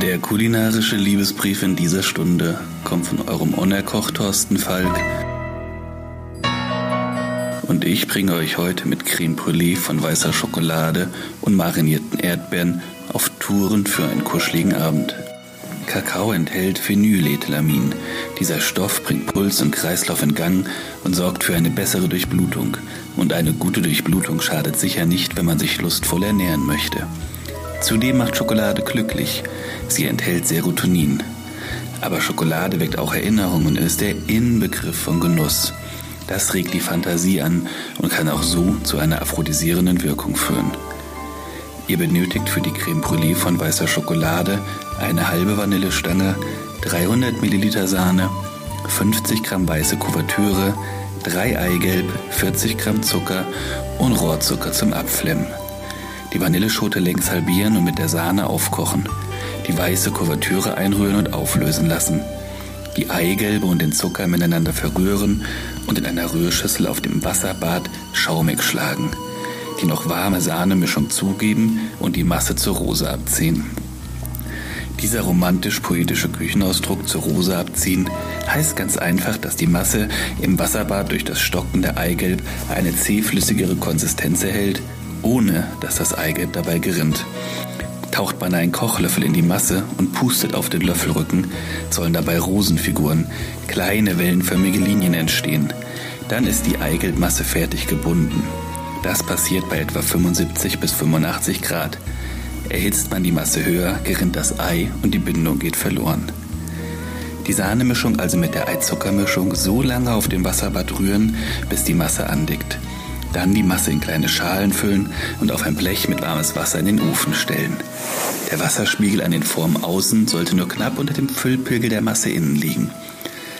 Der kulinarische Liebesbrief in dieser Stunde kommt von eurem Unerkoch Thorsten Falk. Und ich bringe euch heute mit Creme Brûlée von weißer Schokolade und marinierten Erdbeeren auf Touren für einen kuscheligen Abend. Kakao enthält Phenylethylamin. Dieser Stoff bringt Puls und Kreislauf in Gang und sorgt für eine bessere Durchblutung. Und eine gute Durchblutung schadet sicher nicht, wenn man sich lustvoll ernähren möchte. Zudem macht Schokolade glücklich. Sie enthält Serotonin. Aber Schokolade weckt auch Erinnerungen und ist der Inbegriff von Genuss. Das regt die Fantasie an und kann auch so zu einer aphrodisierenden Wirkung führen. Ihr benötigt für die Creme Brûlée von weißer Schokolade eine halbe Vanillestange, 300 Milliliter Sahne, 50 Gramm weiße Kuvertüre, 3 Eigelb, 40 Gramm Zucker und Rohrzucker zum Abflemmen. Die Vanilleschote längs halbieren und mit der Sahne aufkochen. Die weiße Kuvertüre einrühren und auflösen lassen. Die Eigelbe und den Zucker miteinander verrühren und in einer Rührschüssel auf dem Wasserbad schaumig schlagen die noch warme Sahnemischung zugeben und die Masse zur Rose abziehen. Dieser romantisch-poetische Küchenausdruck zur Rose abziehen heißt ganz einfach, dass die Masse im Wasserbad durch das Stocken der Eigelb eine zähflüssigere Konsistenz erhält, ohne dass das Eigelb dabei gerinnt. Taucht man einen Kochlöffel in die Masse und pustet auf den Löffelrücken, sollen dabei Rosenfiguren, kleine wellenförmige Linien entstehen. Dann ist die Eigelbmasse fertig gebunden. Das passiert bei etwa 75 bis 85 Grad. Erhitzt man die Masse höher, gerinnt das Ei und die Bindung geht verloren. Die Sahnemischung also mit der Eizuckermischung so lange auf dem Wasserbad rühren, bis die Masse andickt. Dann die Masse in kleine Schalen füllen und auf ein Blech mit warmes Wasser in den Ofen stellen. Der Wasserspiegel an den Formen außen sollte nur knapp unter dem Füllpegel der Masse innen liegen.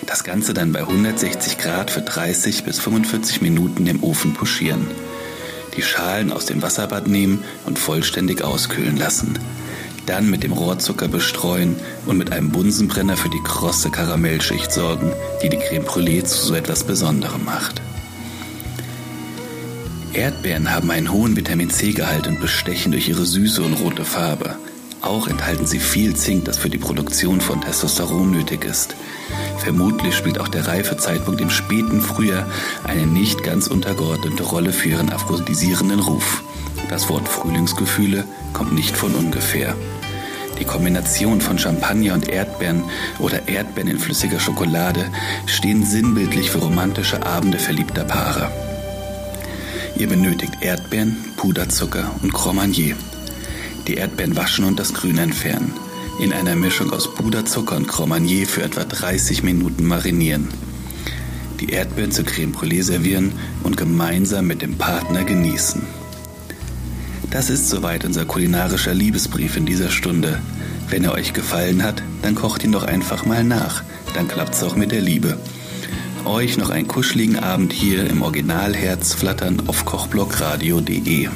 Das Ganze dann bei 160 Grad für 30 bis 45 Minuten im Ofen puschieren die Schalen aus dem Wasserbad nehmen und vollständig auskühlen lassen. Dann mit dem Rohrzucker bestreuen und mit einem Bunsenbrenner für die krosse Karamellschicht sorgen, die die Creme Brûlée zu so etwas Besonderem macht. Erdbeeren haben einen hohen Vitamin C-Gehalt und bestechen durch ihre Süße und rote Farbe. Auch enthalten sie viel Zink, das für die Produktion von Testosteron nötig ist. Vermutlich spielt auch der Reifezeitpunkt im späten Frühjahr eine nicht ganz untergeordnete Rolle für ihren aphrodisierenden Ruf. Das Wort Frühlingsgefühle kommt nicht von ungefähr. Die Kombination von Champagner und Erdbeeren oder Erdbeeren in flüssiger Schokolade stehen sinnbildlich für romantische Abende verliebter Paare. Ihr benötigt Erdbeeren, Puderzucker und Cromagnier. Die Erdbeeren waschen und das Grün entfernen in einer Mischung aus Puderzucker und Cromagnier für etwa 30 Minuten marinieren. Die Erdbeeren zur Creme Brûlée servieren und gemeinsam mit dem Partner genießen. Das ist soweit unser kulinarischer Liebesbrief in dieser Stunde. Wenn er euch gefallen hat, dann kocht ihn doch einfach mal nach. Dann klappt's auch mit der Liebe. Euch noch einen kuscheligen Abend hier im Original Herzflattern auf kochblockradio.de.